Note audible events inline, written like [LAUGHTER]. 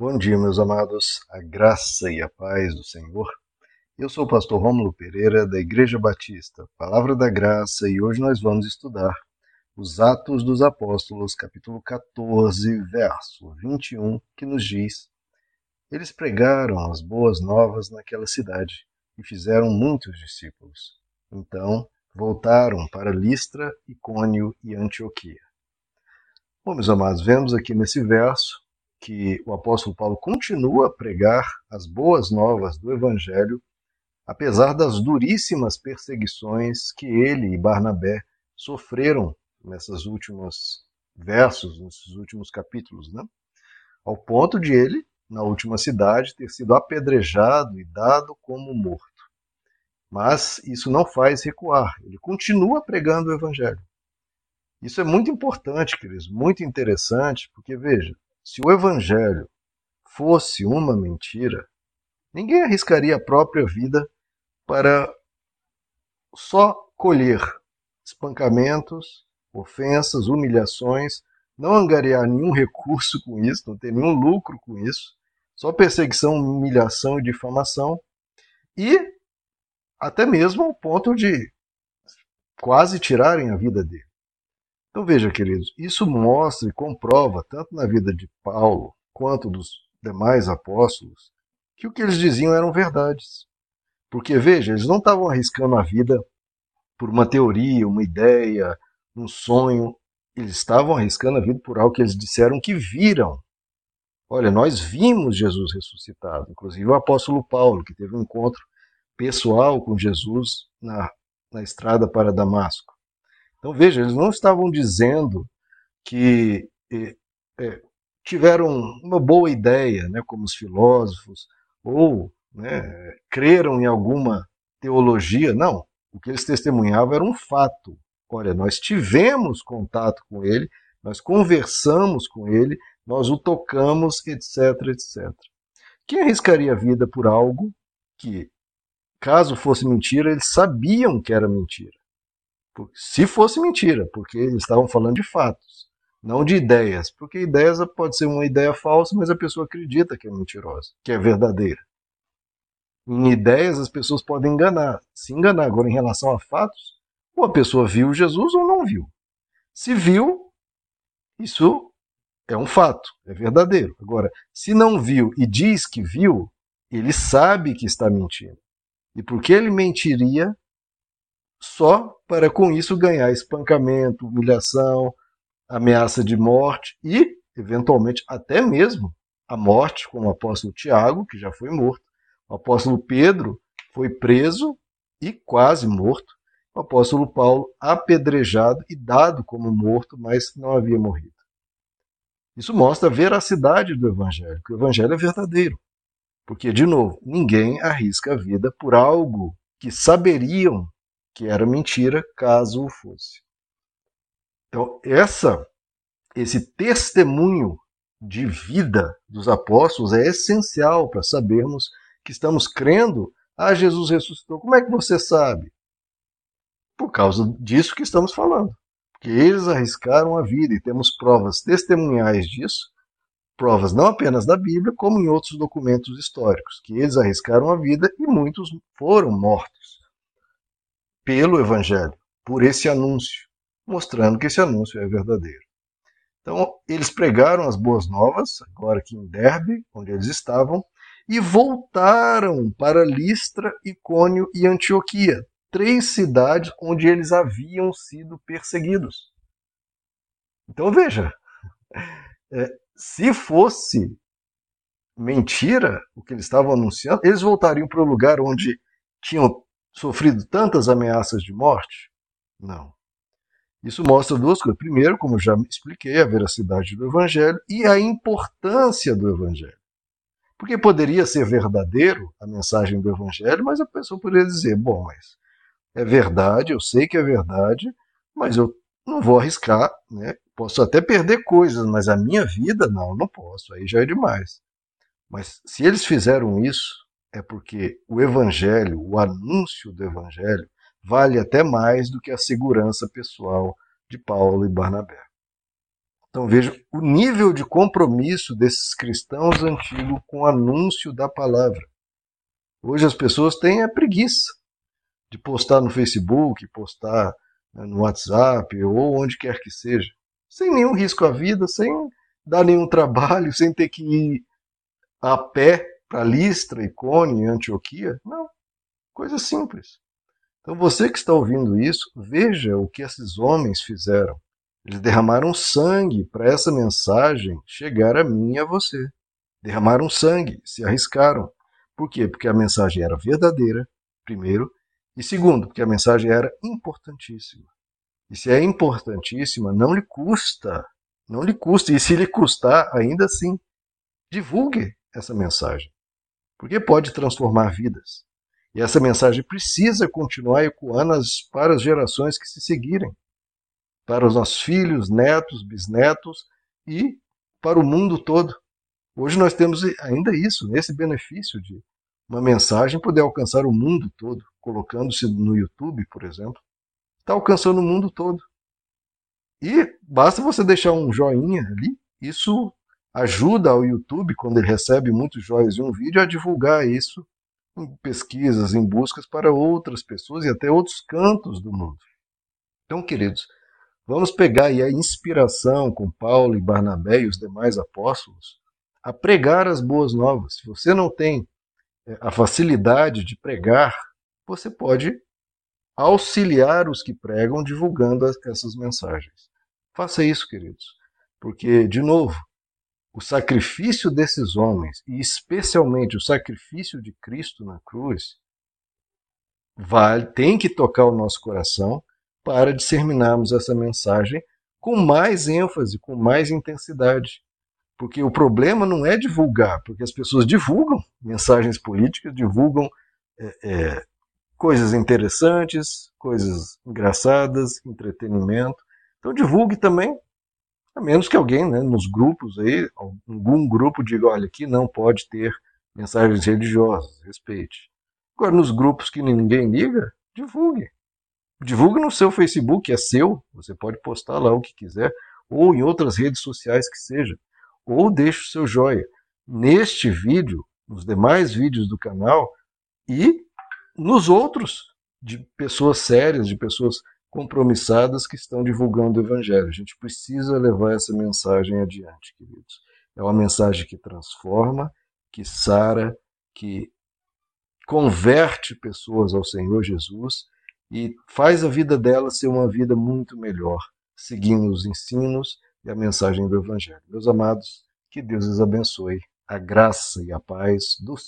Bom dia, meus amados, a graça e a paz do Senhor. Eu sou o pastor Rômulo Pereira, da Igreja Batista, Palavra da Graça, e hoje nós vamos estudar os Atos dos Apóstolos, capítulo 14, verso 21, que nos diz: Eles pregaram as boas novas naquela cidade e fizeram muitos discípulos. Então voltaram para Listra, Icônio e Antioquia. Bom, meus amados, vemos aqui nesse verso que o apóstolo Paulo continua a pregar as boas novas do Evangelho, apesar das duríssimas perseguições que ele e Barnabé sofreram nessas últimas versos, nesses últimos capítulos, né? Ao ponto de ele, na última cidade, ter sido apedrejado e dado como morto. Mas isso não faz recuar, ele continua pregando o Evangelho. Isso é muito importante, queridos, muito interessante, porque veja, se o Evangelho fosse uma mentira, ninguém arriscaria a própria vida para só colher espancamentos, ofensas, humilhações, não angariar nenhum recurso com isso, não ter nenhum lucro com isso, só perseguição, humilhação e difamação, e até mesmo ao ponto de quase tirarem a vida dele. Então veja, queridos, isso mostra e comprova, tanto na vida de Paulo quanto dos demais apóstolos, que o que eles diziam eram verdades. Porque, veja, eles não estavam arriscando a vida por uma teoria, uma ideia, um sonho. Eles estavam arriscando a vida por algo que eles disseram que viram. Olha, nós vimos Jesus ressuscitado. Inclusive o apóstolo Paulo, que teve um encontro pessoal com Jesus na, na estrada para Damasco. Então veja, eles não estavam dizendo que é, é, tiveram uma boa ideia, né, como os filósofos, ou né, creram em alguma teologia. Não, o que eles testemunhavam era um fato. Olha, nós tivemos contato com ele, nós conversamos com ele, nós o tocamos, etc, etc. Quem arriscaria a vida por algo que, caso fosse mentira, eles sabiam que era mentira? Se fosse mentira, porque eles estavam falando de fatos, não de ideias, porque ideias pode ser uma ideia falsa, mas a pessoa acredita que é mentirosa, que é verdadeira. Em ideias as pessoas podem enganar, se enganar. Agora, em relação a fatos, ou a pessoa viu Jesus ou não viu. Se viu, isso é um fato, é verdadeiro. Agora, se não viu e diz que viu, ele sabe que está mentindo. E por que ele mentiria só para com isso ganhar espancamento, humilhação, ameaça de morte e, eventualmente, até mesmo a morte, como o apóstolo Tiago, que já foi morto. O apóstolo Pedro foi preso e quase morto. O apóstolo Paulo apedrejado e dado como morto, mas não havia morrido. Isso mostra a veracidade do evangelho, que o evangelho é verdadeiro. Porque, de novo, ninguém arrisca a vida por algo que saberiam que era mentira, caso o fosse. Então, essa, esse testemunho de vida dos apóstolos é essencial para sabermos que estamos crendo, ah, Jesus ressuscitou. Como é que você sabe? Por causa disso que estamos falando. Porque eles arriscaram a vida e temos provas testemunhais disso, provas não apenas da Bíblia, como em outros documentos históricos, que eles arriscaram a vida e muitos foram mortos pelo Evangelho, por esse anúncio, mostrando que esse anúncio é verdadeiro. Então, eles pregaram as boas novas, agora aqui em Derbe, onde eles estavam, e voltaram para Listra, Icônio e Antioquia, três cidades onde eles haviam sido perseguidos. Então veja, [LAUGHS] é, se fosse mentira o que eles estavam anunciando, eles voltariam para o lugar onde tinham sofrido tantas ameaças de morte? Não. Isso mostra duas coisas. Primeiro, como já expliquei, a veracidade do Evangelho e a importância do Evangelho. Porque poderia ser verdadeiro a mensagem do Evangelho, mas a pessoa poderia dizer: bom, mas é verdade, eu sei que é verdade, mas eu não vou arriscar, né? Posso até perder coisas, mas a minha vida, não, não posso, aí já é demais. Mas se eles fizeram isso, é porque o evangelho, o anúncio do evangelho, vale até mais do que a segurança pessoal de Paulo e Barnabé. Então veja o nível de compromisso desses cristãos antigos com o anúncio da palavra. Hoje as pessoas têm a preguiça de postar no Facebook, postar né, no WhatsApp ou onde quer que seja, sem nenhum risco à vida, sem dar nenhum trabalho, [LAUGHS] sem ter que ir a pé para Listra, Icone, Antioquia. Não, coisa simples. Então você que está ouvindo isso, veja o que esses homens fizeram. Eles derramaram sangue para essa mensagem chegar a mim e a você. Derramaram sangue, se arriscaram. Por quê? Porque a mensagem era verdadeira, primeiro, e segundo, porque a mensagem era importantíssima. E se é importantíssima, não lhe custa, não lhe custa, e se lhe custar, ainda assim, divulgue essa mensagem, porque pode transformar vidas. E essa mensagem precisa continuar ecoando para as gerações que se seguirem para os nossos filhos, netos, bisnetos e para o mundo todo. Hoje nós temos ainda isso, esse benefício de uma mensagem poder alcançar o mundo todo, colocando-se no YouTube, por exemplo, está alcançando o mundo todo. E basta você deixar um joinha ali, isso ajuda ao YouTube, quando ele recebe muitos joias em um vídeo, a divulgar isso em pesquisas, em buscas para outras pessoas e até outros cantos do mundo. Então, queridos, Vamos pegar aí a inspiração com Paulo e Barnabé e os demais apóstolos a pregar as boas novas. Se você não tem é, a facilidade de pregar, você pode auxiliar os que pregam divulgando essas mensagens. Faça isso, queridos, porque, de novo, o sacrifício desses homens, e especialmente o sacrifício de Cristo na cruz, vale, tem que tocar o nosso coração para disseminarmos essa mensagem com mais ênfase, com mais intensidade. Porque o problema não é divulgar, porque as pessoas divulgam mensagens políticas, divulgam é, é, coisas interessantes, coisas engraçadas, entretenimento. Então divulgue também, a menos que alguém né, nos grupos aí, algum grupo diga, olha, aqui não pode ter mensagens religiosas, respeite. Agora, nos grupos que ninguém liga, divulgue. Divulgue no seu Facebook, é seu, você pode postar lá o que quiser, ou em outras redes sociais que seja, ou deixe o seu joia neste vídeo, nos demais vídeos do canal e nos outros de pessoas sérias, de pessoas compromissadas que estão divulgando o evangelho. A gente precisa levar essa mensagem adiante, queridos. É uma mensagem que transforma, que sara, que converte pessoas ao Senhor Jesus e faz a vida dela ser uma vida muito melhor, seguindo os ensinos e a mensagem do Evangelho. Meus amados, que Deus os abençoe, a graça e a paz do Senhor.